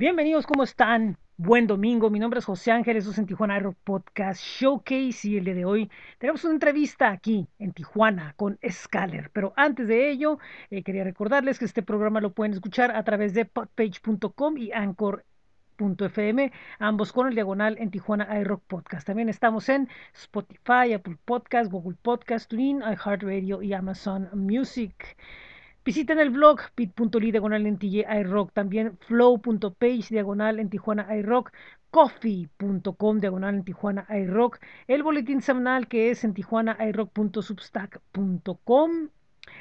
Bienvenidos, ¿cómo están? Buen domingo, mi nombre es José Ángel, esto es en Tijuana Rock Podcast Showcase y el día de hoy tenemos una entrevista aquí en Tijuana con Scaler, pero antes de ello eh, quería recordarles que este programa lo pueden escuchar a través de podpage.com y anchor.fm, ambos con el diagonal en Tijuana iRock Podcast. También estamos en Spotify, Apple Podcast, Google Podcast, TuneIn, iHeartRadio y Amazon Music. Visiten el blog bit.ly diagonal en iRock, también flow.page diagonal en Tijuana iRock, coffee.com diagonal en Tijuana iRock, el boletín semanal que es en Tijuana iRock.substack.com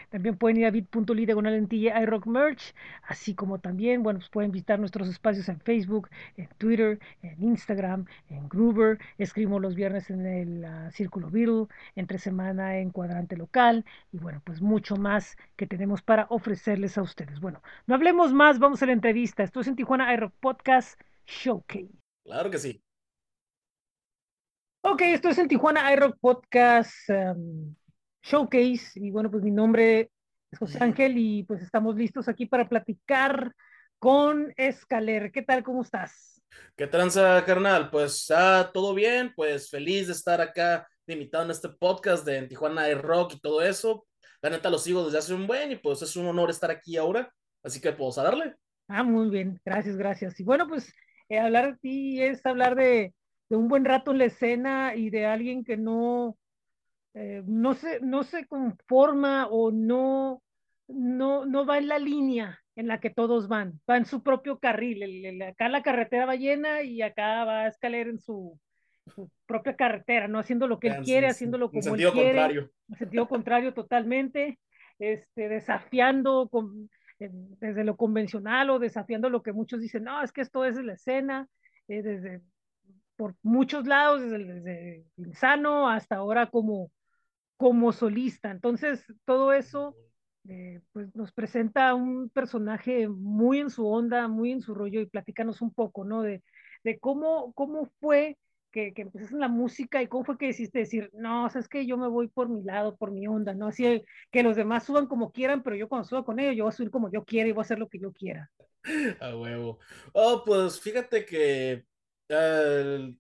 también pueden ir a bit.ly diagonal en iRock Merch, así como también, bueno, pues pueden visitar nuestros espacios en Facebook, en Twitter, en Instagram, en Groover. Escribimos los viernes en el uh, Círculo Beatle, entre semana en Cuadrante Local y bueno, pues mucho más que tenemos para ofrecerles a ustedes. Bueno, no hablemos más, vamos a la entrevista. Esto es en Tijuana iRock Podcast Showcase. Claro que sí. Ok, esto es en Tijuana iRock Podcast um, Showcase. Y bueno, pues mi nombre es José Ángel y pues estamos listos aquí para platicar con Escaler. ¿Qué tal? ¿Cómo estás? ¿Qué tranza, carnal? Pues está todo bien, pues feliz de estar acá invitado en este podcast de Tijuana de Rock y todo eso. La neta lo sigo desde hace un buen y pues es un honor estar aquí ahora, así que pues a darle. Ah, muy bien, gracias, gracias. Y bueno, pues eh, hablar de ti es hablar de, de un buen rato en la escena y de alguien que no, eh, no, se, no se conforma o no, no, no va en la línea en la que todos van, va en su propio carril. El, el, acá la carretera va llena y acá va a escalar en su, su propia carretera, no haciendo lo que él quiere, haciéndolo como él quiere. Contrario. En sentido contrario totalmente, este, desafiando con, eh, desde lo convencional o desafiando lo que muchos dicen, no, es que esto es la escena, eh, desde por muchos lados, desde, desde Insano hasta ahora como, como solista. Entonces, todo eso eh, pues nos presenta un personaje muy en su onda, muy en su rollo y platícanos un poco, ¿no? De, de cómo, cómo fue que, que empezaste en la música y cómo fue que decidiste decir, no, o sea, es que yo me voy por mi lado, por mi onda, ¿no? Así que los demás suban como quieran, pero yo cuando suba con ellos, yo voy a subir como yo quiera y voy a hacer lo que yo quiera. A huevo. Oh, pues fíjate que uh,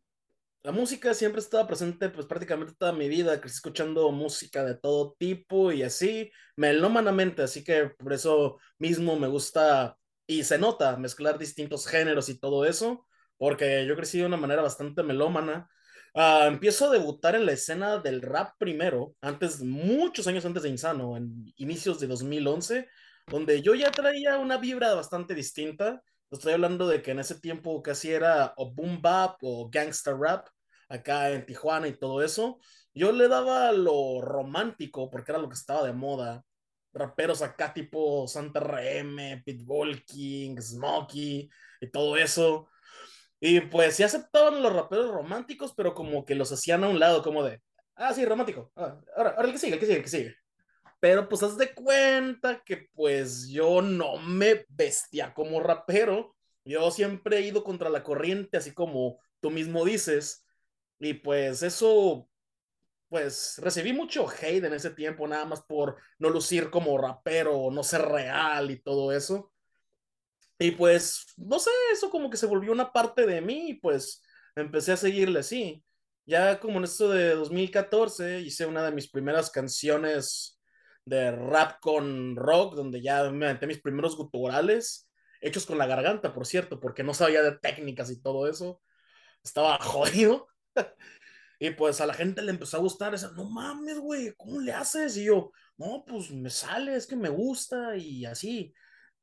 la música siempre estaba presente, pues prácticamente toda mi vida. Crecí escuchando música de todo tipo y así, melómanamente. Así que por eso mismo me gusta y se nota mezclar distintos géneros y todo eso, porque yo crecí de una manera bastante melómana. Uh, empiezo a debutar en la escena del rap primero, antes, muchos años antes de Insano, en inicios de 2011, donde yo ya traía una vibra bastante distinta Estoy hablando de que en ese tiempo casi era o boom bap o gangster rap acá en Tijuana y todo eso. Yo le daba lo romántico porque era lo que estaba de moda. Raperos acá tipo Santa RM, Pitbull King, Smokey y todo eso. Y pues sí aceptaban los raperos románticos, pero como que los hacían a un lado, como de, ah, sí, romántico. Ah, ahora, ahora el que sigue, el que sigue, el que sigue. Pero pues haz de cuenta que pues yo no me vestía como rapero. Yo siempre he ido contra la corriente, así como tú mismo dices. Y pues eso, pues recibí mucho hate en ese tiempo, nada más por no lucir como rapero, no ser real y todo eso. Y pues, no sé, eso como que se volvió una parte de mí pues empecé a seguirle así. Ya como en esto de 2014 hice una de mis primeras canciones de rap con rock, donde ya me aventé mis primeros guturales, hechos con la garganta, por cierto, porque no sabía de técnicas y todo eso. Estaba jodido. y pues a la gente le empezó a gustar, esa, no mames, güey, ¿cómo le haces? Y yo, no, pues me sale, es que me gusta y así.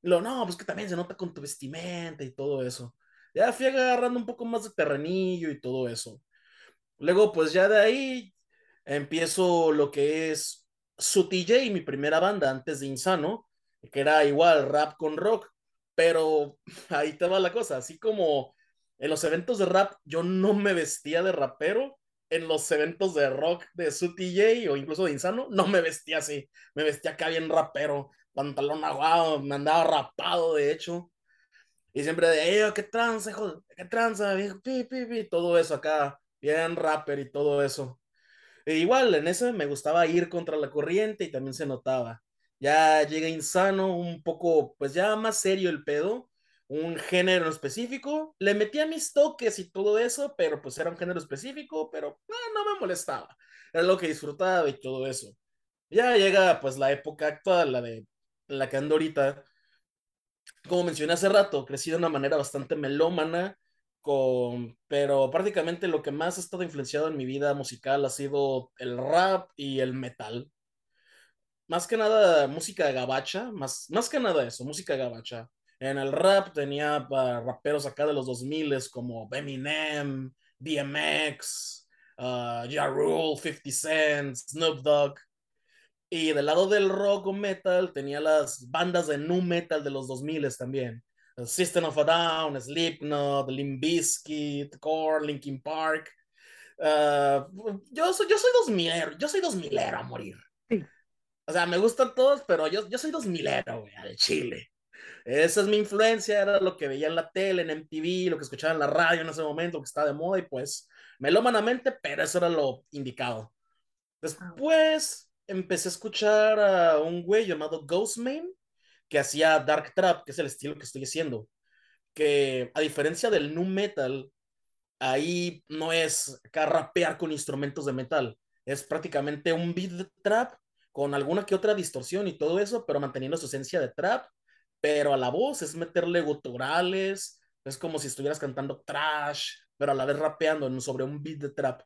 Lo, no, pues que también se nota con tu vestimenta y todo eso. Ya fui agarrando un poco más de terrenillo y todo eso. Luego, pues ya de ahí empiezo lo que es su TJ, mi primera banda antes de Insano, que era igual rap con rock, pero ahí te va la cosa, así como en los eventos de rap yo no me vestía de rapero, en los eventos de rock de su TJ o incluso de Insano, no me vestía así, me vestía acá bien rapero, pantalón aguado, me andaba rapado de hecho, y siempre de, ¿qué tranza, hijo? ¿Qué tranza? Pi, pi, pi, todo eso acá, bien rapper y todo eso. E igual, en ese me gustaba ir contra la corriente y también se notaba. Ya llega insano, un poco, pues ya más serio el pedo. un género específico, le metía mis toques y todo eso, pero pues era un género específico, pero no, no me molestaba, era lo que disfrutaba y todo eso. Ya llega pues la época actual, la de la que ando ahorita, como mencioné hace rato, crecí de una manera bastante melómana, pero prácticamente lo que más ha estado influenciado en mi vida musical ha sido el rap y el metal. Más que nada música gabacha, más, más que nada eso, música gabacha. En el rap tenía raperos acá de los 2000 como Eminem, DMX, uh, Ja Rule, 50 Cent, Snoop Dogg. Y del lado del rock o metal tenía las bandas de nu metal de los 2000 también. System of a Down, Slipknot, Limp Bizkit, Core, Linkin Park. Uh, yo, soy, yo soy dos milero, yo soy dos milero a morir. Sí. O sea, me gustan todos, pero yo, yo soy dos milero, güey, al chile. Esa es mi influencia, era lo que veía en la tele, en MTV, lo que escuchaba en la radio en ese momento, que estaba de moda, y pues melómanamente, pero eso era lo indicado. Después empecé a escuchar a un güey llamado Ghostman, que hacía Dark Trap, que es el estilo que estoy haciendo. Que a diferencia del nu metal, ahí no es rapear con instrumentos de metal, es prácticamente un beat trap con alguna que otra distorsión y todo eso, pero manteniendo su esencia de trap, pero a la voz es meterle guturales, es como si estuvieras cantando trash, pero a la vez rapeando sobre un beat de trap.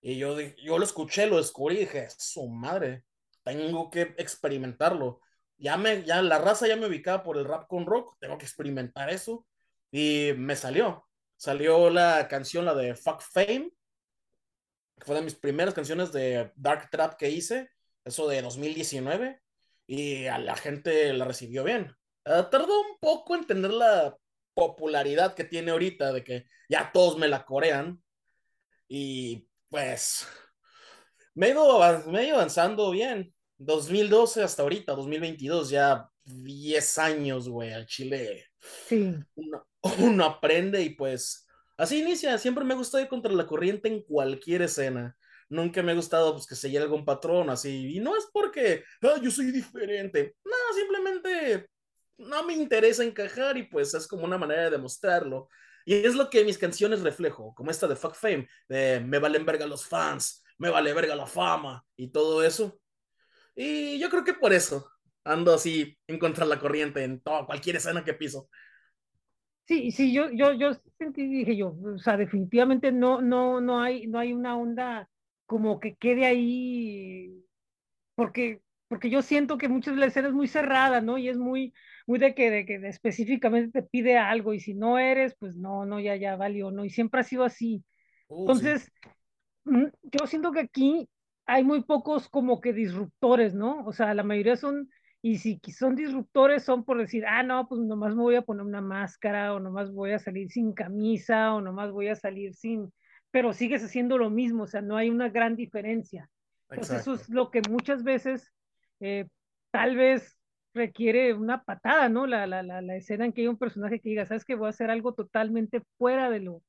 Y yo, yo lo escuché, lo descubrí y dije, su madre, tengo que experimentarlo. Ya, me, ya la raza ya me ubicaba por el rap con rock, tengo que experimentar eso. Y me salió. Salió la canción, la de Fuck Fame, que fue de mis primeras canciones de Dark Trap que hice, eso de 2019, y a la gente la recibió bien. Uh, tardó un poco en tener la popularidad que tiene ahorita, de que ya todos me la corean. Y pues me he ido, me he ido avanzando bien. 2012 hasta ahorita, 2022, ya 10 años, güey, al Chile. Sí. Uno, uno, aprende y pues así inicia. Siempre me ha gustado ir contra la corriente en cualquier escena. Nunca me ha gustado pues, que se llegue algún patrón así. Y no es porque ah, yo soy diferente. No, simplemente no me interesa encajar y pues es como una manera de demostrarlo. Y es lo que mis canciones reflejo, como esta de Fuck Fame, de me valen verga los fans, me vale verga la fama y todo eso. Y yo creo que por eso ando así en contra de la corriente en toda, cualquier escena que piso. Sí, sí, yo, yo, yo sentí, dije yo, o sea, definitivamente no, no, no hay, no hay una onda como que quede ahí, porque, porque yo siento que muchas de la escena es muy cerrada, ¿no? Y es muy, muy de que, de que específicamente te pide algo y si no eres, pues no, no, ya, ya valió, ¿no? Y siempre ha sido así. Uh, Entonces, mm, yo siento que aquí hay muy pocos como que disruptores, ¿no? O sea, la mayoría son, y si son disruptores son por decir, ah, no, pues nomás me voy a poner una máscara o nomás voy a salir sin camisa o nomás voy a salir sin, pero sigues haciendo lo mismo, o sea, no hay una gran diferencia. Entonces eso es lo que muchas veces eh, tal vez requiere una patada, ¿no? La, la, la, la, escena en que hay un personaje que diga, sabes que voy a hacer algo totalmente fuera de lo,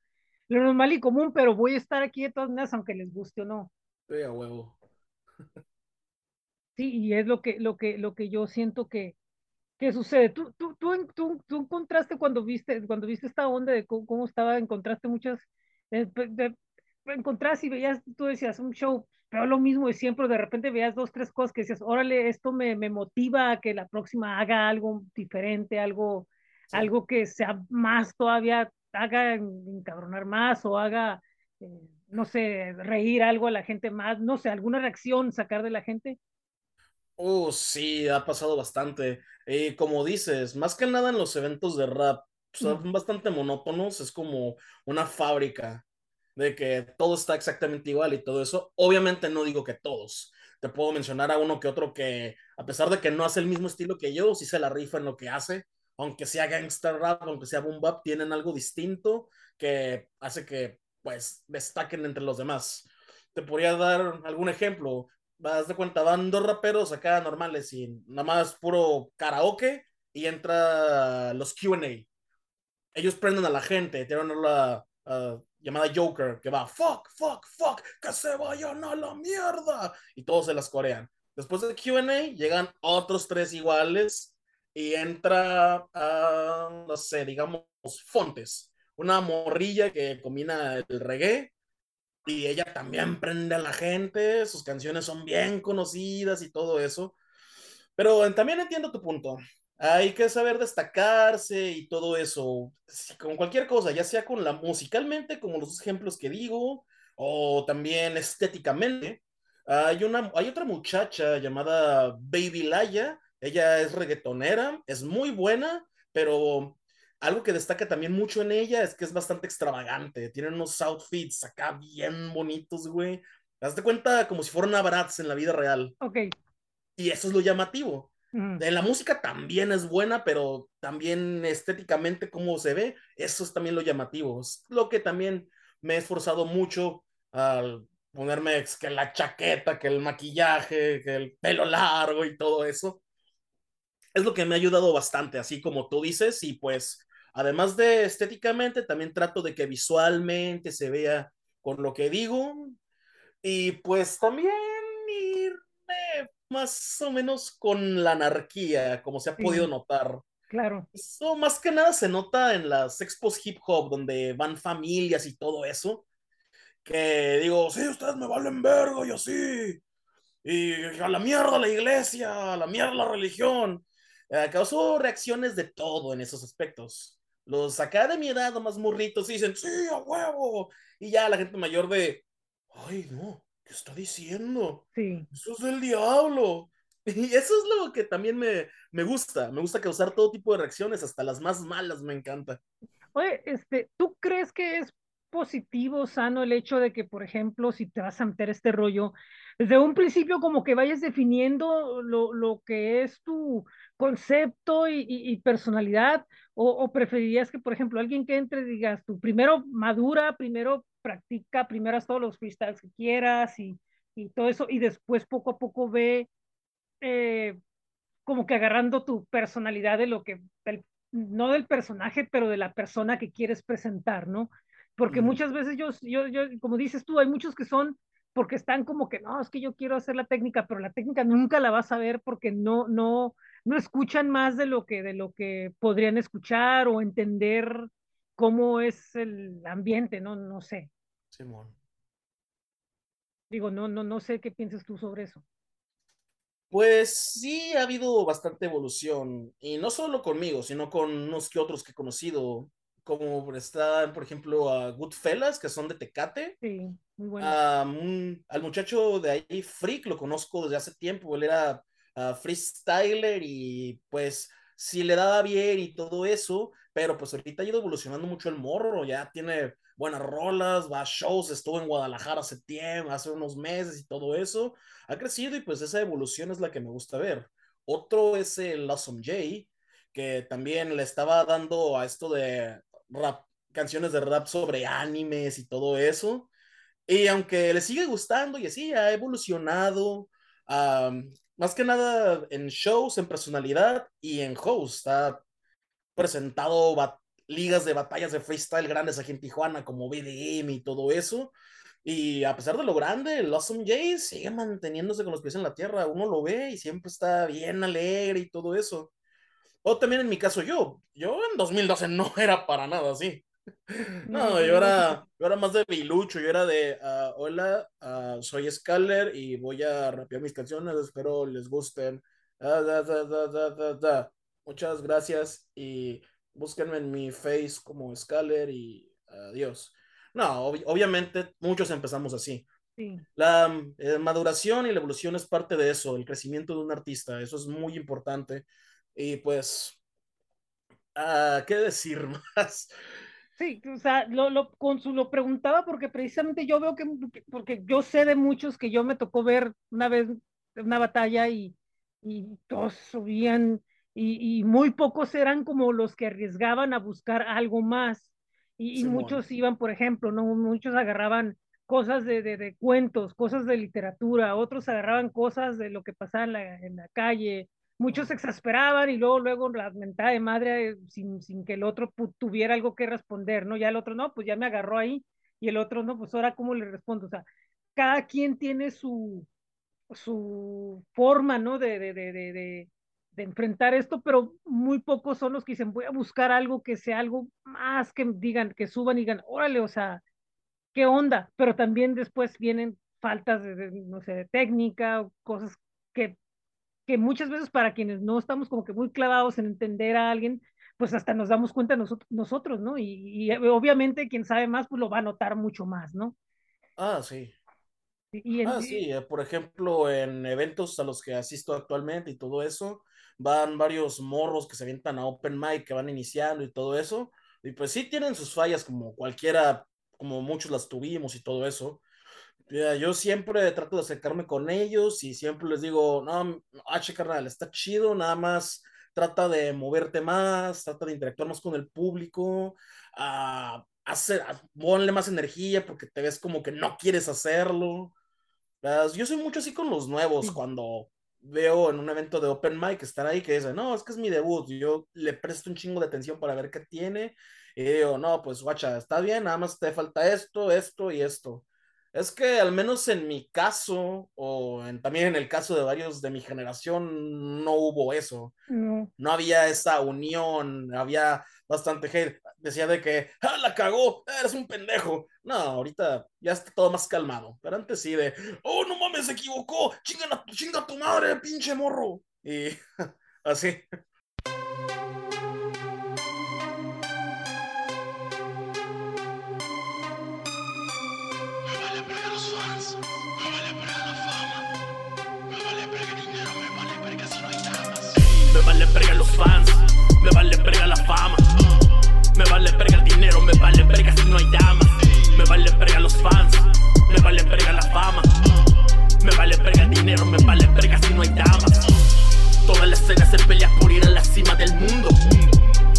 lo normal y común, pero voy a estar aquí de todas maneras, aunque les guste o no. Sí, a huevo. sí, y es lo que, lo que, lo que yo siento que, que sucede. Tú, tú, tú, tú, tú encontraste cuando viste, cuando viste esta onda de cómo, estaba, encontraste muchas, de, de, encontraste y veías, tú decías, un show pero lo mismo de siempre, de repente veías dos, tres cosas que decías, órale, esto me, me motiva a que la próxima haga algo diferente, algo, algo que sea más todavía, haga encabronar más o haga, eh, no sé, reír algo a la gente más, no sé, alguna reacción sacar de la gente. Oh, sí, ha pasado bastante. y como dices, más que nada en los eventos de rap, son bastante monótonos, es como una fábrica de que todo está exactamente igual y todo eso. Obviamente no digo que todos. Te puedo mencionar a uno que otro que, a pesar de que no hace el mismo estilo que yo, sí se la rifa en lo que hace. Aunque sea gangster rap, aunque sea boom bap, tienen algo distinto que hace que, pues, destaquen entre los demás. Te podría dar algún ejemplo. Vas de cuenta, van dos raperos acá normales y nada más puro karaoke y entra los QA. Ellos prenden a la gente, tienen la, llamada Joker, que va, fuck, fuck, fuck, que se vayan a la mierda. Y todos se las corean. Después del QA llegan otros tres iguales y entra a, no sé, digamos, Fontes, una morrilla que combina el reggae y ella también prende a la gente, sus canciones son bien conocidas y todo eso. Pero también entiendo tu punto. Hay que saber destacarse y todo eso. Con cualquier cosa, ya sea con la musicalmente, como los ejemplos que digo, o también estéticamente. Hay, una, hay otra muchacha llamada Baby Laya. Ella es reggaetonera, es muy buena, pero algo que destaca también mucho en ella es que es bastante extravagante. Tiene unos outfits acá bien bonitos, güey. Hazte cuenta como si fuera una Bratz en la vida real. Ok. Y eso es lo llamativo. Mm. La música también es buena, pero también estéticamente cómo se ve, eso es también lo llamativo. Es lo que también me he esforzado mucho al ponerme que la chaqueta, que el maquillaje, que el pelo largo y todo eso. Es lo que me ha ayudado bastante, así como tú dices, y pues además de estéticamente, también trato de que visualmente se vea con lo que digo. Y pues también irme más o menos con la anarquía, como se ha podido notar. Claro. Eso más que nada se nota en las expos hip hop, donde van familias y todo eso que digo, sí, ustedes me valen vergo y así, y a la mierda la iglesia, a la mierda la religión. Eh, causó reacciones de todo en esos aspectos. Los acá de mi edad, más morritos, dicen, sí, a huevo. Y ya la gente mayor de, ay, no, ¿qué está diciendo? Sí. Eso es del diablo. Y eso es lo que también me, me gusta. Me gusta causar todo tipo de reacciones, hasta las más malas me encanta. Oye, este, ¿tú crees que es positivo, sano el hecho de que, por ejemplo, si te vas a meter este rollo, desde un principio como que vayas definiendo lo, lo que es tu concepto y, y, personalidad, o, preferirías que, por ejemplo, alguien que entre digas tú, primero madura, primero practica, primero haz todos los freestyles que quieras y, y todo eso, y después poco a poco ve eh, como que agarrando tu personalidad de lo que, del, no del personaje, pero de la persona que quieres presentar, ¿no? Porque muchas veces yo, yo, yo, como dices tú, hay muchos que son porque están como que, no, es que yo quiero hacer la técnica, pero la técnica nunca la vas a ver porque no, no, no escuchan más de lo que, de lo que podrían escuchar o entender cómo es el ambiente, no, no sé. Simón. Digo, no, no, no sé qué piensas tú sobre eso. Pues sí, ha habido bastante evolución, y no solo conmigo, sino con unos que otros que he conocido como está, por ejemplo, a Goodfellas, que son de Tecate. Sí, muy bueno. al muchacho de ahí, Freak, lo conozco desde hace tiempo, él era uh, freestyler y pues sí le daba bien y todo eso, pero pues ahorita ha ido evolucionando mucho el morro, ya tiene buenas rolas, va a shows, estuvo en Guadalajara hace tiempo, hace unos meses y todo eso, ha crecido y pues esa evolución es la que me gusta ver. Otro es el Awesome J, que también le estaba dando a esto de rap, canciones de rap sobre animes y todo eso. Y aunque le sigue gustando y así, ha evolucionado, más que nada en shows, en personalidad y en host. Ha presentado ligas de batallas de freestyle grandes aquí en Tijuana, como BDM y todo eso. Y a pesar de lo grande, el Awesome J sigue manteniéndose con los pies en la tierra. Uno lo ve y siempre está bien alegre y todo eso. O también en mi caso yo, yo en 2012 no era para nada así. No, yo era, yo era más de bilucho, yo era de, uh, hola, uh, soy Scaler y voy a rapear mis canciones, espero les gusten. Da, da, da, Muchas gracias y búsquenme en mi face como Scaler y adiós. No, ob obviamente muchos empezamos así. Sí. La eh, maduración y la evolución es parte de eso, el crecimiento de un artista, eso es muy importante. Y pues, uh, ¿qué decir más? Sí, o sea, lo, lo, lo preguntaba porque precisamente yo veo que, porque yo sé de muchos que yo me tocó ver una vez una batalla y, y todos subían y, y, muy pocos eran como los que arriesgaban a buscar algo más. Y, y muchos iban, por ejemplo, ¿no? Muchos agarraban cosas de, de, de, cuentos, cosas de literatura, otros agarraban cosas de lo que pasaba en la, en la calle, muchos se exasperaban y luego, luego la mentada de madre eh, sin, sin que el otro tuviera algo que responder, ¿no? Ya el otro, no, pues ya me agarró ahí y el otro, no, pues ahora cómo le respondo, o sea, cada quien tiene su, su forma, ¿no? De, de, de, de, de enfrentar esto, pero muy pocos son los que dicen, voy a buscar algo que sea algo más que digan, que suban y digan, órale, o sea, ¿qué onda? Pero también después vienen faltas de, no sé, de técnica, cosas que, que muchas veces para quienes no estamos como que muy clavados en entender a alguien, pues hasta nos damos cuenta nosotros, nosotros ¿no? Y, y obviamente quien sabe más, pues lo va a notar mucho más, ¿no? Ah, sí. Y en, Ah, sí, eh, por ejemplo, en eventos a los que asisto actualmente y todo eso, van varios morros que se avientan a open mic, que van iniciando y todo eso, y pues sí tienen sus fallas como cualquiera, como muchos las tuvimos y todo eso. Yo siempre trato de acercarme con ellos y siempre les digo, no, H carnal, está chido, nada más trata de moverte más, trata de interactuar más con el público, ah, hacer, ah, ponle más energía porque te ves como que no quieres hacerlo. Las- Yo soy mucho así con los nuevos, sí, cuando veo en un evento de open mic estar ahí que dicen, no, es que es mi debut, yo le presto un chingo de atención para ver qué tiene, y digo, no, pues guacha, está bien, nada más te falta esto, esto y esto. Es que al menos en mi caso, o en- también en el caso de varios de mi generación, no hubo eso no, no había esa unión, había bastante hate. Decía de que, ah, la cagó, eres un pendejo. No, ahorita ya está todo más calmado. Pero antes sí de, oh, no mames, se equivocó, chinga, a- chinga tu madre, pinche morro. Y así. Me vale verga el dinero, me vale verga si no hay damas. Me vale verga los fans, me vale verga la fama. Me vale verga el dinero, me vale verga si no hay damas. Toda la escena se pelea por ir a la cima del mundo.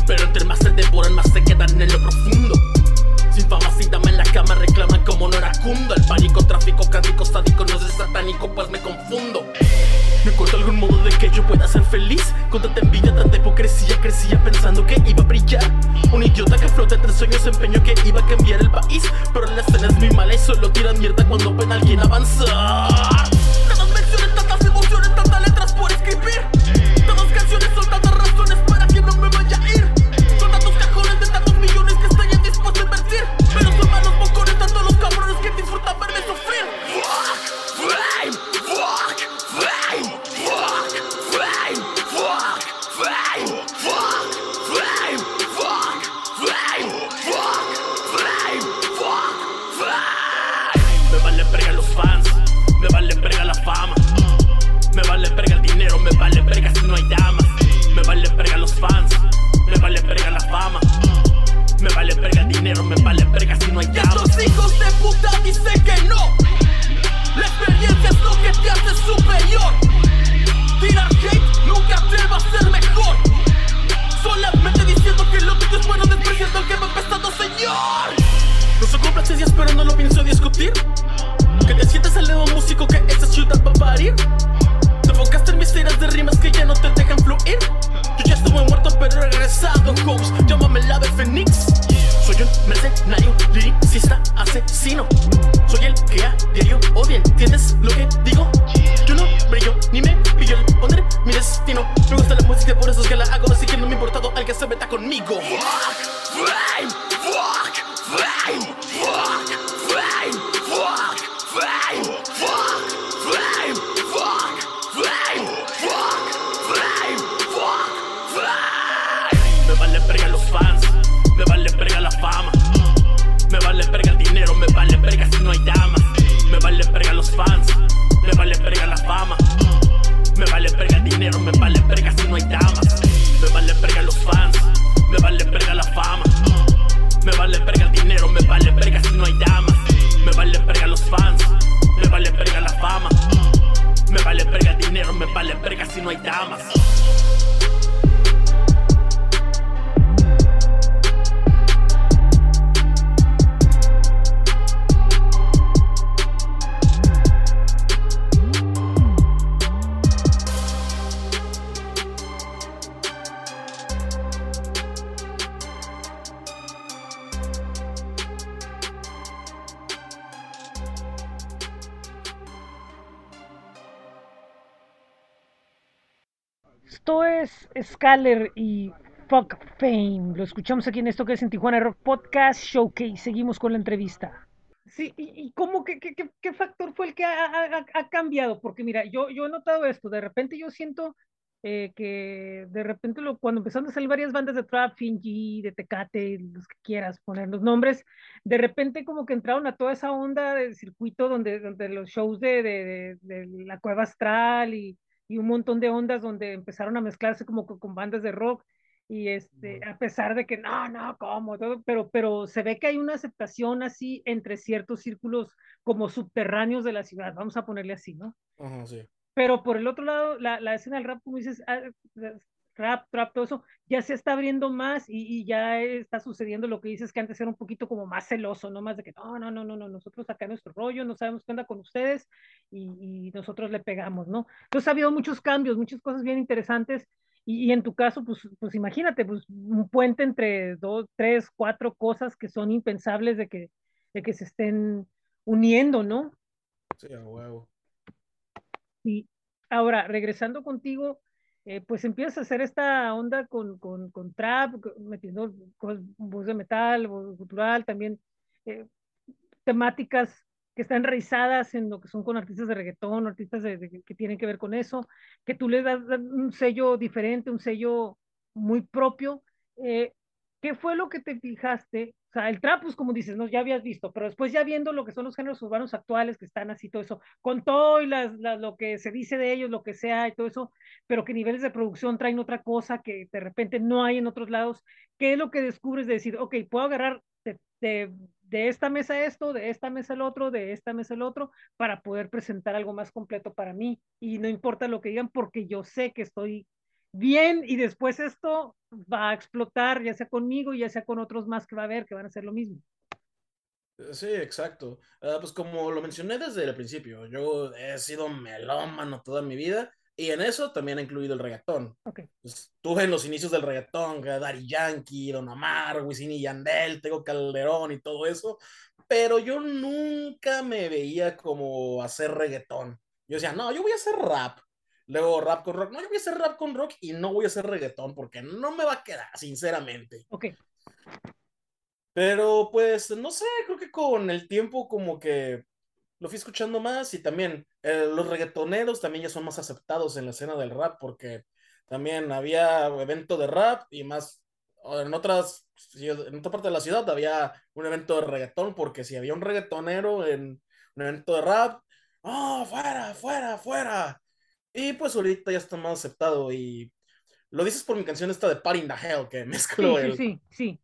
Pero entre más se devoran, más se quedan en lo profundo. Sin fama, sin dama en la cama, reclaman como no era cunda. El pánico, tráfico, cárnico, sádico, no es satánico, pues me confundo. No encuentro algún modo de que yo pueda ser feliz Con tanta envidia, tanta hipocresía Crecía pensando que iba a brillar Un idiota que flota entre sueños Empeño que iba a cambiar el país Pero la escena es muy mala y solo tiran mierda Cuando ven a alguien avanzar de rimas que ya no te dejan fluir. Yo ya estuve muerto, pero he regresado, host. Llámame el ave fénix. Soy un mercenario, liricista, asesino. Soy el que a diario odia, ¿entiendes lo que Esto es Scaler y Fuck Fame. Lo escuchamos aquí en esto que es en Tijuana Rock Podcast Showcase. Seguimos con la entrevista. Sí, ¿y, cómo, qué, qué, factor fue el que ha, cambiado? Porque mira, yo, yo he notado esto, de repente yo siento eh, que de repente cuando empezaron a salir varias bandas de trap, Finji, de Tecate, los que quieras poner los nombres, de repente como que entraron a toda esa onda del circuito donde, donde los shows de, de- de la Cueva Astral y, y un montón de ondas donde empezaron a mezclarse como con, con bandas de rock y este, a pesar de que no, no, ¿cómo? Todo, pero, pero se ve que hay una aceptación así entre ciertos círculos como subterráneos de la ciudad, vamos a ponerle así, ¿no? Ajá, sí. Pero por el otro lado, la, la escena del rap, como dices, ah, rap, trap, todo eso, ya se está abriendo más y, y ya está sucediendo lo que dices que antes era un poquito como más celoso, ¿no? Más de que no, no, no, no, no, nosotros acá nuestro rollo, no sabemos qué onda con ustedes y, y nosotros le pegamos, ¿no? Entonces ha habido muchos cambios, muchas cosas bien interesantes y, y en tu caso, pues, pues imagínate, pues un puente entre dos, tres, cuatro cosas que son impensables de que, de que se estén uniendo, ¿no? Sí, a huevo. Y ahora, regresando contigo, eh, pues empiezas a hacer esta onda con, con, con trap, metiendo cosas, voz de metal, voz cultural, también eh, temáticas que están enraizadas en lo que son con artistas de reggaetón, artistas de- que tienen que ver con eso, que tú le das un sello diferente, un sello muy propio. Eh, ¿qué fue lo que te fijaste? O sea, el trap, pues como dices, no, ya habías visto, pero después ya viendo lo que son los géneros urbanos actuales, que están así, todo eso, con todo y las, lo que se dice de ellos, lo que sea y todo eso, pero que niveles de producción traen otra cosa que de repente no hay en otros lados, ¿qué es lo que descubres de decir, ok, puedo agarrar de, de, de esta mesa esto, de esta mesa el otro, de esta mesa el otro, para poder presentar algo más completo para mí? Y no importa lo que digan, porque yo sé que estoy bien y después esto va a explotar, ya sea conmigo, ya sea con otros más que va a haber, que van a hacer lo mismo. Sí, exacto. Ah, pues como lo mencioné desde el principio, yo he sido melómano toda mi vida y en eso también ha incluido el reggaetón. Ok. Pues, tuve en los inicios del reggaetón, Daddy Yankee, Don Omar, Wisin y Yandel, Tego Calderón y todo eso, pero yo nunca me veía como hacer reggaetón. Yo decía, no, yo voy a hacer rap. Luego rap con rock. No, yo voy a hacer rap con rock y no voy a hacer reggaetón porque no me va a quedar, sinceramente. Ok. Pero pues, no sé, creo que con el tiempo como que lo fui escuchando más y también eh, los reggaetoneros también ya son más aceptados en la escena del rap porque también había evento de rap y más en otras en otra parte de la ciudad había un evento de reggaetón porque si había un reggaetonero en un evento de rap, ¡oh, fuera, fuera, fuera! Y pues ahorita ya está más aceptado y lo dices por mi canción esta de Party in the Hell que Sí, mezclo sí, el sí, sí.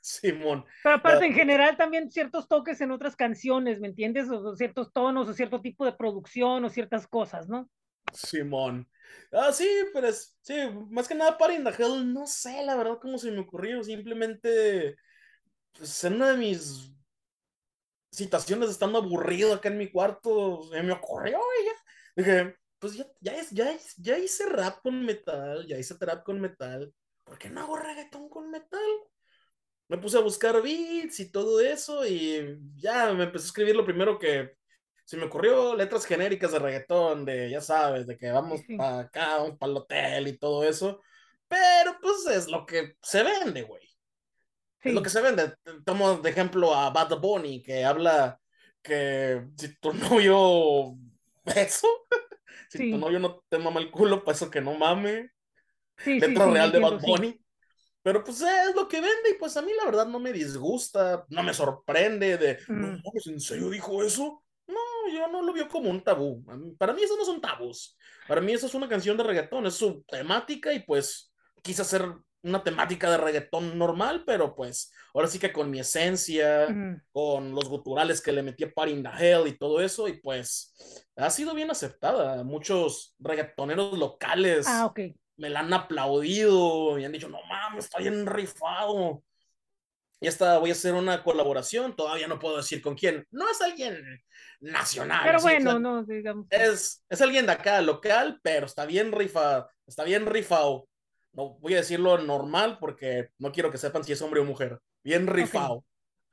Simón. Pero aparte, La- en general, también ciertos toques en otras canciones, ¿me entiendes? O, o ciertos tonos, o cierto tipo de producción, o ciertas cosas, ¿no? Simón. Ah, sí, pero es, sí, más que nada para in the Hell, no sé, la verdad, cómo se me ocurrió. Simplemente, pues, en una de mis situaciones estando aburrido acá en mi cuarto, se me ocurrió y ya. Dije, pues ya, ya, es, ya, es- ya hice rap con metal, ya hice trap con metal. ¿Por qué no hago reggaetón con metal? Me puse a buscar beats y todo eso y ya me empecé a escribir lo primero que se me ocurrió, letras genéricas de reggaetón, de ya sabes, de que vamos Sí, sí. para acá, vamos para el hotel y todo eso. Pero pues es lo que se vende, güey. Es lo Sí, que se vende. Tomo de ejemplo a Bad Bunny, que habla que si tu novio... ¿Eso? Si tu novio no te mama el culo, pues eso que no mame. sí, Letra sí, real de Bad. Bunny. Pero pues es lo que vende y pues a mí la verdad no me disgusta, no me sorprende de, no mames, ¿en serio dijo eso? No, yo no lo veo como un tabú. Mí- Para mí eso no son tabús. Para mí eso es una canción de reggaetón, es su temática y pues quise hacer una temática de reggaetón normal, pero pues ahora sí que con mi esencia, mm. con los guturales que le metí a Party in the Hell y todo eso y pues ha sido bien aceptada. Muchos reggaetoneros locales Ah, ok. me la han aplaudido y han dicho, no mames, está bien rifado. Y esta voy a hacer una colaboración, todavía no puedo decir con quién. No es alguien nacional, Pero bueno, sea, no, digamos. es, es alguien de acá, local, pero está bien rifado, está bien rifado. No voy a decirlo normal porque no quiero que sepan si es hombre o mujer. Bien rifado.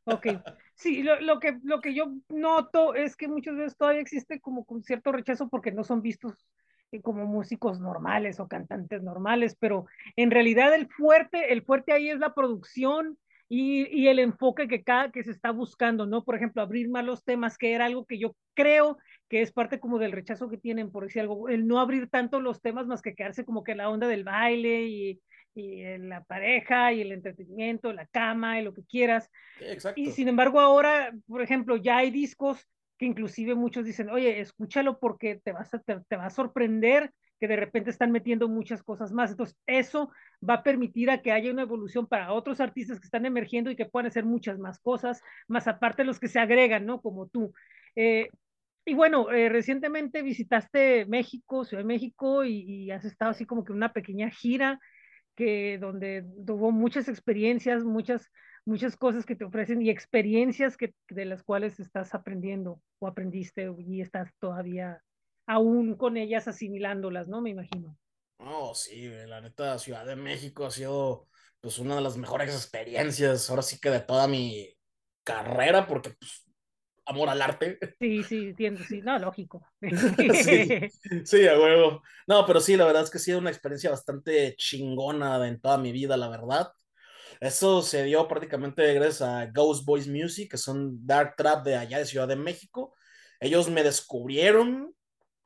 Ok. Sí, lo, lo que, lo que yo noto es que muchas veces todavía existe como con cierto rechazo porque no son vistos eh, como músicos normales o cantantes normales, pero en realidad el fuerte, el fuerte ahí es la producción y, y el enfoque que cada que se está buscando, ¿no? Por ejemplo, abrir más los temas, que era algo que yo creo que es parte como del rechazo que tienen, por decir algo, el no abrir tanto los temas más que quedarse como que en la onda del baile y, y la pareja y el entretenimiento, la cama y lo que quieras. Exacto. Y sin embargo ahora, por ejemplo, ya hay discos que inclusive muchos dicen, oye, escúchalo porque te, vas a, te, te va a sorprender que de repente están metiendo muchas cosas más. Entonces, eso va a permitir a que haya una evolución para otros artistas que están emergiendo y que puedan hacer muchas más cosas, más aparte los que se agregan, ¿no? Como tú. Eh, y bueno, eh, recientemente visitaste México, Ciudad de México, y, has estado así como que una pequeña gira que donde tuvo muchas experiencias, muchas, muchas cosas que te ofrecen y experiencias que, de las cuales estás aprendiendo o aprendiste y estás todavía aún con ellas asimilándolas, ¿no? Me imagino. Oh, sí, la neta, Ciudad de México ha sido pues una de las mejores experiencias, ahora sí que de toda mi carrera, porque pues, amor al arte. Sí, sí, entiendo, sí, no, lógico. sí, sí, a huevo. No, pero sí, la verdad es que ha sido una experiencia bastante chingona en toda mi vida, la verdad. Eso se dio prácticamente gracias a Ghost Boys Music, que son Dark Trap de allá de Ciudad de México. Ellos me descubrieron,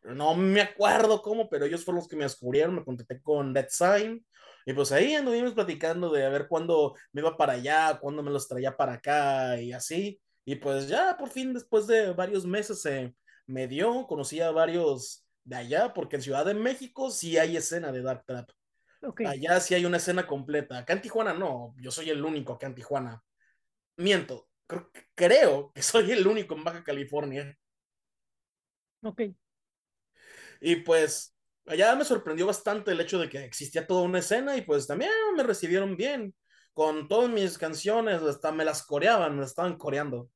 no me acuerdo cómo, pero ellos fueron los que me descubrieron, me contacté con Dead Sign. Y pues ahí anduvimos platicando de a ver cuándo me iba para allá, cuándo me los traía para acá y así. Y pues ya por fin, después de varios meses, se me dio, conocí a varios de allá, porque en Ciudad de México sí hay escena de Dark Trap. Okay. Allá sí hay una escena completa. Acá en Tijuana no, yo soy el único acá en Tijuana. Miento, creo, creo que soy el único en Baja California. Ok. Y pues allá me sorprendió bastante el hecho de que existía toda una escena y pues también me recibieron bien. Con todas mis canciones, hasta me las coreaban, me estaban coreando.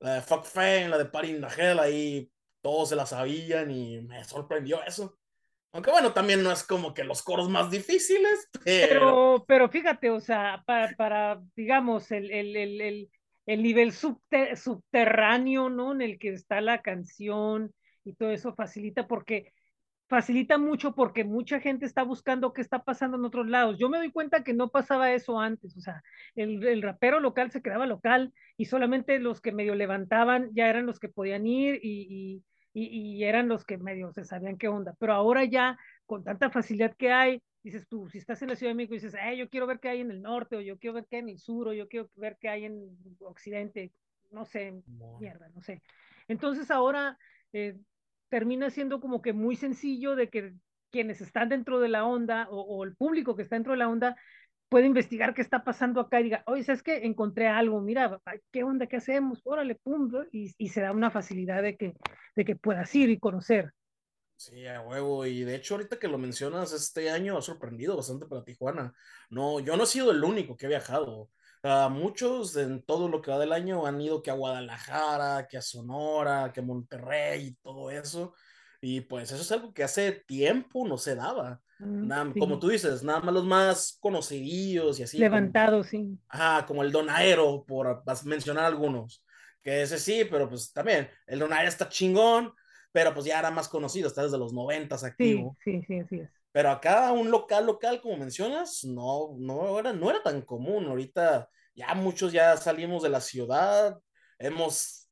La de Fuck Fame, la de Party in the Hell, ahí todos se la sabían y me sorprendió eso. Aunque bueno, también no es como que los coros más difíciles, pero... Pero, pero fíjate, o sea, para, para digamos, el, el, el, el nivel subter, subterráneo, ¿no? En el que está la canción y todo eso facilita porque facilita mucho porque mucha gente está buscando qué está pasando en otros lados. Yo me doy cuenta que no pasaba eso antes, o sea, el, el, rapero local se quedaba local y solamente los que medio levantaban ya eran los que podían ir y, y, y, y eran los que medio se sabían qué onda. Pero ahora ya, con tanta facilidad que hay, dices tú, si estás en la Ciudad de México dices, hey, yo quiero ver qué hay en el norte, o yo quiero ver qué hay en el sur, o yo quiero ver qué hay en occidente, no sé, no. mierda, no sé. Entonces ahora... Eh, termina siendo como que muy sencillo de que quienes están dentro de la onda o, el público que está dentro de la onda puede investigar qué está pasando acá y diga, oye, ¿sabes qué? Encontré algo, mira, ¿qué onda? ¿Qué hacemos? Órale, pum, y, y se da una facilidad de que, de que puedas ir y conocer. Sí, a huevo. Y de hecho, ahorita que lo mencionas, este año ha sorprendido bastante para Tijuana. No, yo no he sido el único que ha viajado. Uh, muchos en todo lo que va del año han ido que a Guadalajara, que a Sonora, que a Monterrey y todo eso. Y pues eso es algo que hace tiempo no se daba. Mm, nada, sí. Como tú dices, nada más los más conocidillos y así. Levantados, sí. Ajá, como el Donaero, por mencionar algunos. Que ese sí, pero pues también, el Donaero está chingón, pero pues ya era más conocido, está desde los noventas activo. Sí, sí, sí, así es. Pero acá un local, local, como mencionas, no, no, era, no era tan común. Ahorita ya muchos ya salimos de la ciudad, hemos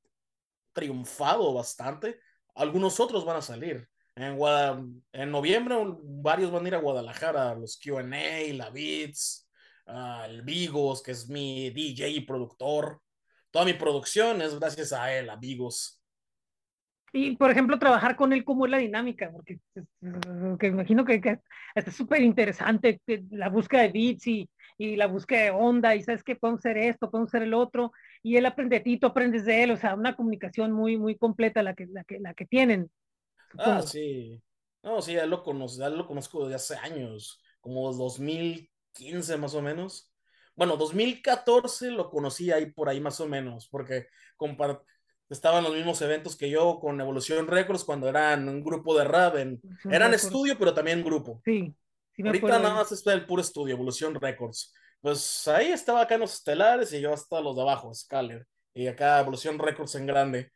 triunfado bastante. Algunos otros van a salir. En, Guada, en noviembre varios van a ir a Guadalajara, los QA, la Beats, el Vigos, que es mi DJ y productor. Toda mi producción es gracias a él, a Vigos. Y, por ejemplo, trabajar con él, ¿cómo es la dinámica? Porque que imagino que, que es súper interesante la búsqueda de beats y, y, la búsqueda de onda y sabes que podemos hacer esto, podemos hacer el otro y él aprende de ti, tú aprendes de él, o sea, una comunicación muy, muy completa la que, la que, la que tienen. Ah, sí. No, sí, ya lo, conozco, ya lo conozco desde hace años, como 2015 más o menos. Bueno, 2014 lo conocí ahí por ahí más o menos, porque compart estaban los mismos eventos que yo con Evolución Records cuando eran un grupo de rap. En, eran Records. estudio, pero también grupo. Sí. sí Ahorita nada más está el puro estudio, Evolución Records. Pues ahí estaba acá en los estelares y yo hasta los de abajo, Scaler. Y acá Evolución Records en grande.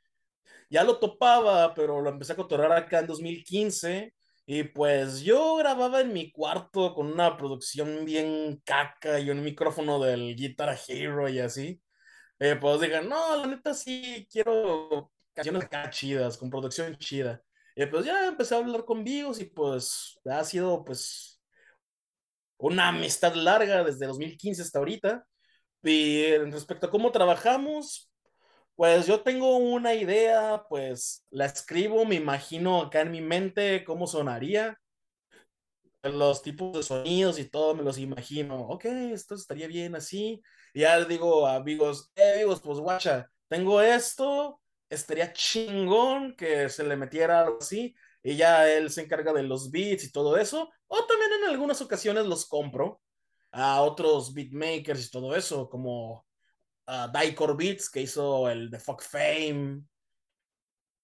Ya lo topaba, pero lo empecé a cotorrar acá en 2015 Y pues yo grababa en mi cuarto con una producción bien caca y un micrófono del Guitar Hero y así. Eh, pues dije, no, la neta sí quiero canciones acá chidas, con producción chida. Y pues ya empecé a hablar con Vigos y pues ha sido pues una amistad larga desde 2015 hasta ahorita. Y respecto a cómo trabajamos, pues yo tengo una idea, pues la escribo, me imagino acá en mi mente cómo sonaría, los tipos de sonidos y todo, me los imagino. Ok, esto estaría bien así. Y ya digo a amigos, eh, pues guacha, tengo esto, estaría chingón que se le metiera algo así. Y ya él se encarga de los beats y todo eso. O también en algunas ocasiones los compro a otros beatmakers y todo eso, como uh, Dicor Beats, que hizo el de Fuck Fame,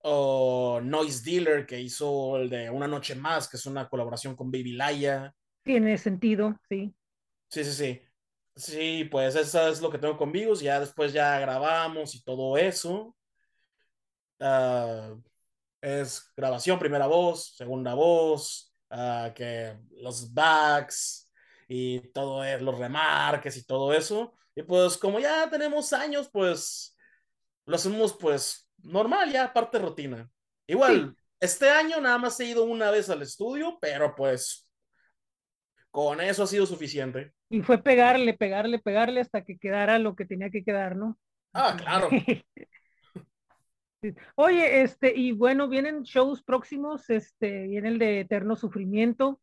o Noise Dealer, que hizo el de Una Noche Más, que es una colaboración con Baby Laia. Tiene sentido, sí. Sí, sí, sí. Sí, pues eso es lo que tengo con Vigos. Ya después ya grabamos y todo eso. Uh, es grabación, primera voz, segunda voz, uh, que los backs y todo es, los remarques y todo eso. Y pues como ya tenemos años, pues lo hacemos pues normal, ya parte rutina. Igual, sí. este año nada más he ido una vez al estudio, pero pues con eso ha sido suficiente. Y fue pegarle, pegarle, pegarle hasta que quedara lo que tenía que quedar, ¿no? Ah, claro. Oye, este, y bueno, vienen shows próximos, este, viene el de Eterno Sufrimiento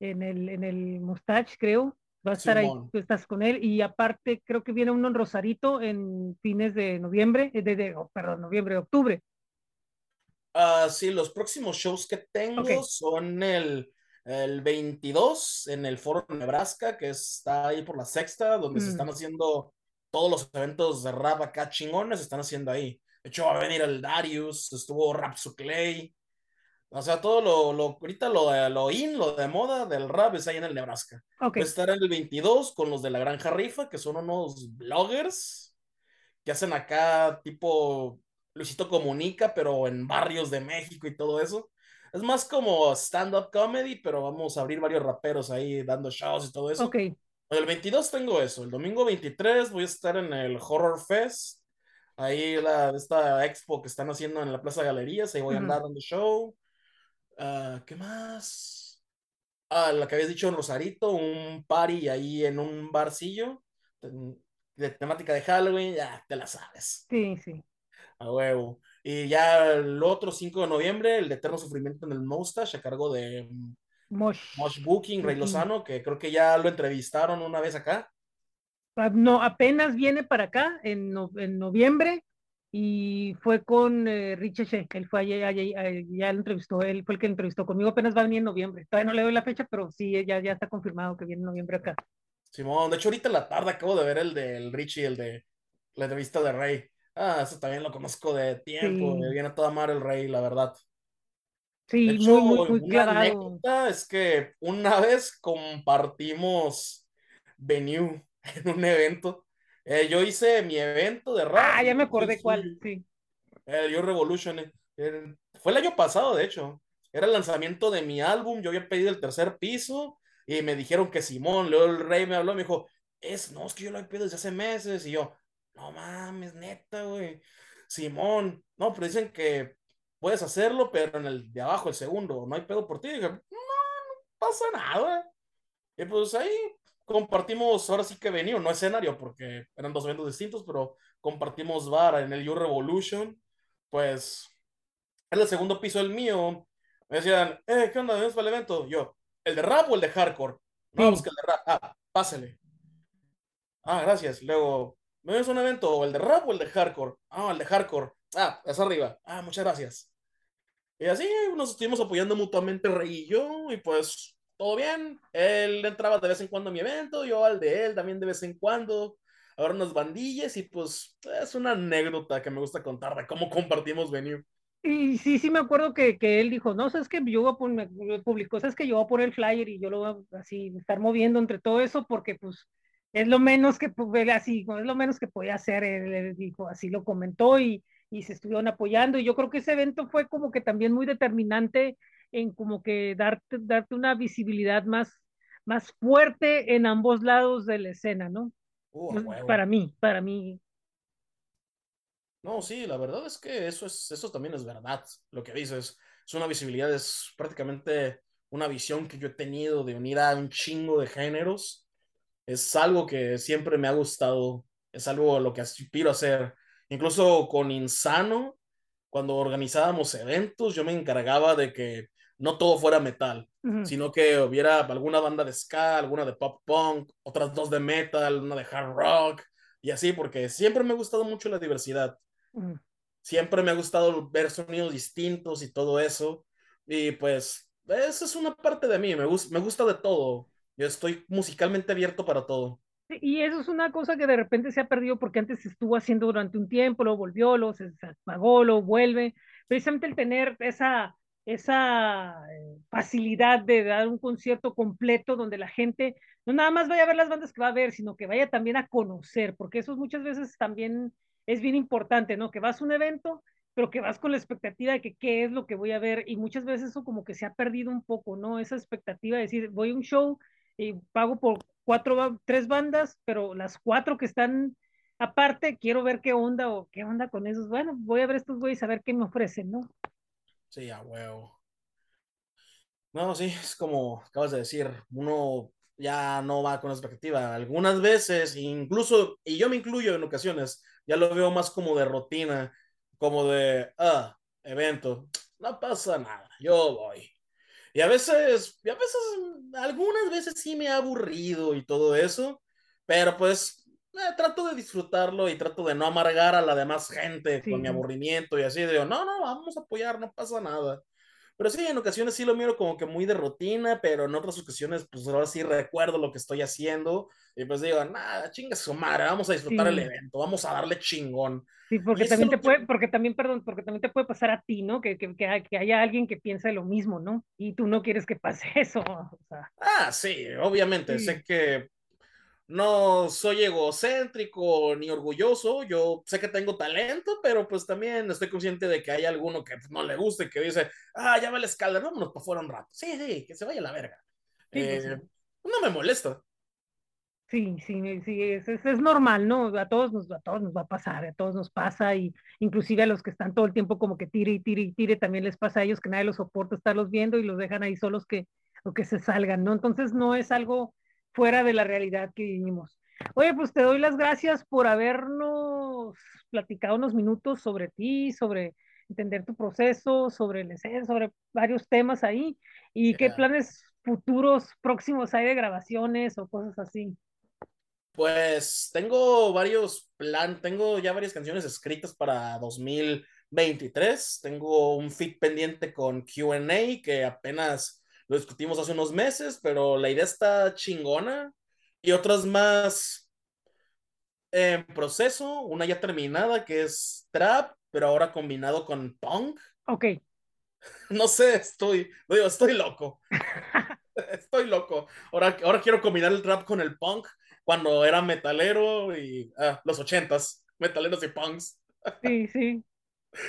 en el, en el Mustache, creo. Va a estar Simón. ahí, tú estás con él. Y aparte, creo que viene uno en Rosarito en fines de noviembre, de, de oh, perdón, noviembre, octubre. Uh, sí, los próximos shows que tengo okay. son el, el 22 en el Foro Nebraska, que está ahí por la sexta, donde mm. se están haciendo todos los eventos de rap acá chingones, se están haciendo ahí. De hecho, va a venir el Darius, estuvo Rap Clay. O sea, todo lo, lo ahorita lo, lo in, lo de moda del rap es ahí en el Nebraska. Okay. Va a estar en el 22 con los de la Granja Rifa, que son unos bloggers que hacen acá tipo Luisito Comunica, pero en barrios de México y todo eso. Es más como stand-up comedy, pero vamos a abrir varios raperos ahí dando shows y todo eso. Ok. El 22 tengo eso. El domingo 23 voy a estar en el Horror Fest. Ahí la, esta expo que están haciendo en la Plaza Galerías. Ahí voy a andar uh -huh. dando show. Uh, ¿Qué más? Ah, la que habías dicho en Rosarito, un party ahí en un barcillo de temática de Halloween, ya te la sabes. Sí, sí. A huevo. Y ya el otro 5 de noviembre, el de Eterno Sufrimiento en el Mustache, a cargo de Mosh, Mosh Booking, Rey Lozano, que creo que ya lo entrevistaron una vez acá. No, apenas viene para acá en, no, en noviembre y fue con eh, Rich Eche, él fue allá, ya lo entrevistó, él fue el que entrevistó conmigo, apenas va a venir en noviembre. Todavía no le doy la fecha, pero sí, ya, ya está confirmado que viene en noviembre acá. Simón, de hecho ahorita en la tarde acabo de ver el del Richie, el de la entrevista de Rey. Ah, eso también lo conozco de tiempo, sí. me viene a toda mar el Rey, la verdad. Sí, de hecho, muy, muy, muy una clavado. anécdota es que una vez compartimos venue en un evento. Eh, yo hice mi evento de rap. Ah, ya me acordé cuál, sí. El Yo Revolution. Eh, fue el año pasado, de hecho. Era el lanzamiento de mi álbum. Yo había pedido el tercer piso y me dijeron que Simón, luego el rey me habló, me dijo, es, no, es que yo lo he pedido desde hace meses. Y yo, no mames, neta, güey. Simón, no, pero dicen que puedes hacerlo, pero en el de abajo, el segundo, no hay pedo por ti. Y dije, no, no pasa nada. Y pues ahí compartimos, ahora sí que venido, no escenario, porque eran dos eventos distintos, pero compartimos bar en el You Revolution. Pues, en el segundo piso el mío. Me decían, eh, ¿qué onda? ¿Vienes para el evento? Yo, ¿el de rap o el de hardcore? No, pues que el de rap. Ah, pásale. Ah, gracias. Luego, ¿me ves un evento? ¿O el de rap o el de hardcore? Ah, el de hardcore. Ah, es arriba. Ah, muchas gracias. Y así nos estuvimos apoyando mutuamente Rey y yo, y pues todo bien. Él entraba de vez en cuando a mi evento, yo al de él también de vez en cuando. Ahora unas bandillas y pues es una anécdota que me gusta contar de cómo compartimos venue. Y sí, sí me acuerdo que, que él dijo, no, sabes que yo voy a poner, publicó, sabes que yo voy a poner el flyer y yo lo voy a así estar moviendo entre todo eso porque pues es lo menos que pues, así, es lo menos que podía hacer, él, él dijo, así lo comentó y, y se estuvieron apoyando y yo creo que ese evento fue como que también muy determinante en como que darte, darte una visibilidad más, más fuerte en ambos lados de la escena, ¿no? Uh. Para mí, para mí. No, sí, la verdad es que eso es, eso también es verdad. Lo que dices, es una visibilidad, es prácticamente una visión que yo he tenido de unir a un chingo de géneros. Es algo que siempre me ha gustado, es algo a lo que aspiro a hacer. Incluso con Insano, cuando organizábamos eventos, yo me encargaba de que no todo fuera metal, sino que hubiera alguna banda de ska, alguna de pop punk, otras dos de metal, una de hard rock y así, porque siempre me ha gustado mucho la diversidad. Siempre me ha gustado ver sonidos distintos y todo eso. Y pues, esa es una parte de mí, me, gus- me gusta de todo. Yo estoy musicalmente abierto para todo. Y eso es una cosa que de repente se ha perdido porque antes se estuvo haciendo durante un tiempo, luego volvió, luego se apagó, luego vuelve. Precisamente el tener esa, esa eh, facilidad de dar un concierto completo donde la gente no nada más vaya a ver las bandas que va a ver, sino que vaya también a conocer, porque eso muchas veces también es bien importante, ¿no? Que vas a un evento, pero que vas con la expectativa de que qué es lo que voy a ver y muchas veces eso como que se ha perdido un poco, ¿no? Esa expectativa de decir, voy a un show y pago por cuatro, tres bandas, pero las cuatro que están aparte, quiero ver qué onda o qué onda con esos. Bueno, voy a ver estos güeyes a ver qué me ofrecen, ¿no? Sí, a huevo. No, sí, es como acabas de decir, uno ya no va con expectativa. Algunas veces, incluso, y yo me incluyo en ocasiones, ya lo veo más como de rutina, como de, ah, evento, no pasa nada, yo voy. Y a veces, y a veces, algunas veces sí me ha aburrido y todo eso, pero pues eh, trato de disfrutarlo y trato de no amargar a la demás gente con Sí, mi sí. aburrimiento y así digo, no, no, vamos a apoyar, no pasa nada. Pero sí, en ocasiones sí lo miro como que muy de rutina, pero en otras ocasiones, pues ahora sí recuerdo lo que estoy haciendo y pues digo, nada, chinga su madre, vamos a disfrutar el Sí. evento, vamos a darle chingón. Sí, porque también te lo puede, que, porque también, perdón, porque también te puede pasar a ti, ¿no? Que, que, que, que haya alguien que piense lo mismo, ¿no? Y tú no quieres que pase eso, o sea, ah, sí, obviamente, sí, sé que no soy egocéntrico ni orgulloso, yo sé que tengo talento, pero pues también estoy consciente de que hay alguno que no le guste, que dice, ah, ya va el escalera, vámonos para fuera un rato. Sí, sí, que se vaya a la verga. sí, sí. Eh, no me molesta. Sí, sí, sí, es, es, es normal, ¿no? A todos nos, a todos nos va a pasar, a todos nos pasa, y inclusive a los que están todo el tiempo como que tire y tire y tire, también les pasa a ellos que nadie los soporta estarlos viendo y los dejan ahí solos que, o que se salgan, ¿no? Entonces no es algo fuera de la realidad que vivimos. Oye, pues te doy las gracias por habernos platicado unos minutos sobre ti, sobre entender tu proceso, sobre el escena, sobre varios temas ahí, y qué planes futuros próximos hay de grabaciones o cosas así. Pues tengo varios plan, tengo ya varias canciones escritas para 2023. Tengo un fit pendiente con Q&A que apenas lo discutimos hace unos meses, pero la idea está chingona. Y otras más en proceso, una ya terminada que es trap, pero ahora combinado con punk. Ok, No sé, estoy, digo, estoy loco. Estoy loco. Ahora, ahora quiero combinar el trap con el punk cuando era metalero y ah, los ochentas, metaleros y punks. sí, sí.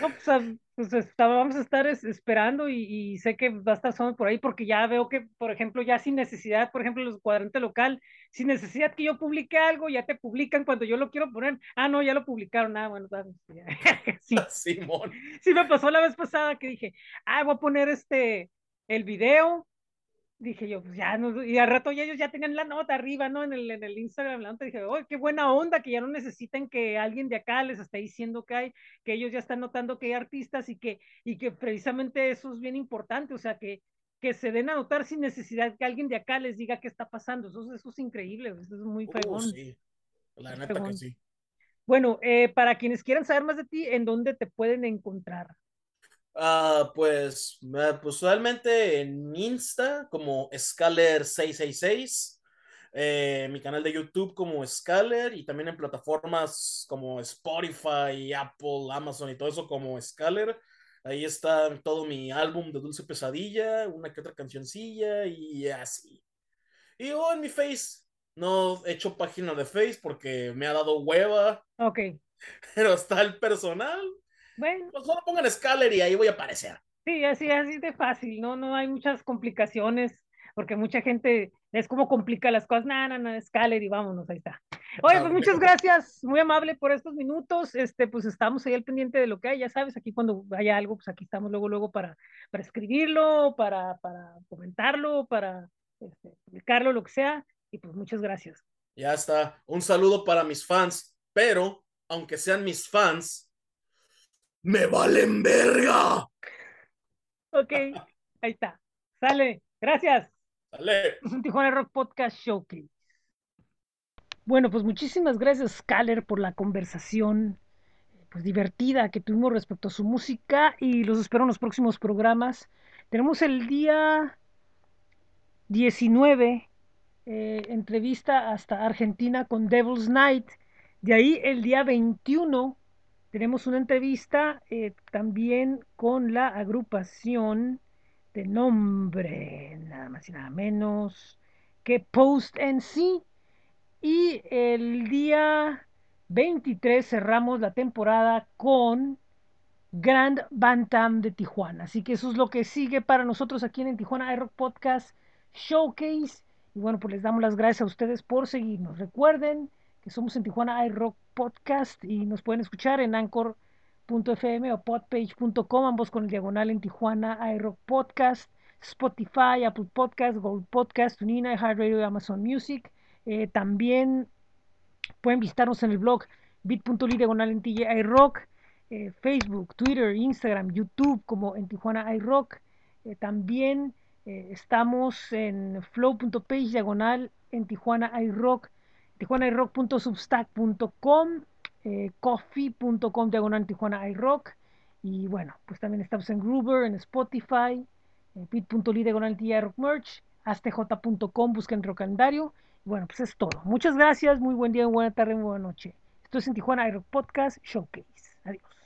No, pues, pues, está- vamos a estar es- esperando y, y sé que va a estar sonando por ahí porque ya veo que, por ejemplo, ya sin necesidad, por ejemplo, los cuadrantes local, sin necesidad que yo publique algo, ya te publican cuando yo lo quiero poner. Ah, no, ya lo publicaron. Ah, bueno, sí, Simón. sí me pasó la vez pasada que dije, ah, voy a poner este, el video. Dije yo, pues ya, no, y al rato ya ellos ya tenían la nota arriba, ¿no? En el, en el Instagram, la nota, dije, oye, qué buena onda, que ya no necesitan que alguien de acá les esté diciendo que hay, que ellos ya están notando que hay artistas y que, y que precisamente eso es bien importante, o sea, que, que se den a notar sin necesidad que alguien de acá les diga qué está pasando, eso, eso es increíble, eso es muy Uh, fregón, sí, la neta que sí. Bueno, eh, para quienes quieran saber más de ti, ¿en dónde te pueden encontrar? Ah, pues, pues usualmente en Insta como Scaler666, eh, mi canal de YouTube como Scaler y también en plataformas como Spotify, Apple, Amazon y todo eso como Scaler. Ahí está todo mi álbum de Dulce Pesadilla, una que otra cancioncilla y así. Y oh, en mi Face, no he hecho página de Face porque me ha dado hueva, Ok, pero está el personal. Bueno, Pues solo pongan Scaler y ahí voy a aparecer. Sí, así, así de fácil, ¿no? No hay muchas complicaciones, porque mucha gente es como complica las cosas. No, no, no, Scaler y vámonos, ahí está. Oye, pues muchas gracias, muy amable por estos minutos. Este, pues estamos ahí al pendiente de lo que hay, ya sabes, aquí cuando haya algo, pues aquí estamos luego, luego para, para escribirlo, para, para comentarlo, para este, publicarlo, lo que sea. Y pues muchas gracias. Ya está. Un saludo para mis fans, pero aunque sean mis fans, me valen verga. Ok, ahí está. Sale. Gracias. Dale. Es un Tijuana Rock Podcast Showcase. Bueno, pues muchísimas gracias, Scaler, por la conversación pues divertida que tuvimos respecto a su música y los espero en los próximos programas. Tenemos el día 19 eh, entrevista hasta Argentina con Devil's Night. De ahí el día 21 tenemos una entrevista eh, también con la agrupación de nombre, nada más y nada menos que Post en sí. Y el día 23 cerramos la temporada con Grand Bantam de Tijuana. Así que eso es lo que sigue para nosotros aquí en Tijuana iRock Podcast Showcase. Y bueno, pues les damos las gracias a ustedes por seguirnos. Recuerden somos en Tijuana iRock Podcast y nos pueden escuchar en anchor.fm o podpage.com, ambos con el diagonal en Tijuana iRock Podcast, Spotify, Apple Podcast, Gold Podcast, TuneIn, iHeartRadio y Amazon Music. Eh, también pueden visitarnos en el blog bit.ly diagonal en TJ iRock, eh, Facebook, Twitter, Instagram, YouTube como en Tijuana iRock. Eh, también estamos en flow.page diagonal en Tijuana iRock, tijuanairock.substack.com, eh, coffee.com diagonal Tijuana iRock. Y bueno, pues también estamos en Groover, en Spotify, en bit.ly diagonal Rock Merch, astj.com, busquen el calendario. Y bueno, pues es todo. Muchas gracias, muy buen día, buena tarde, buena noche. Esto es en Tijuana iRock Podcast Showcase. Adiós.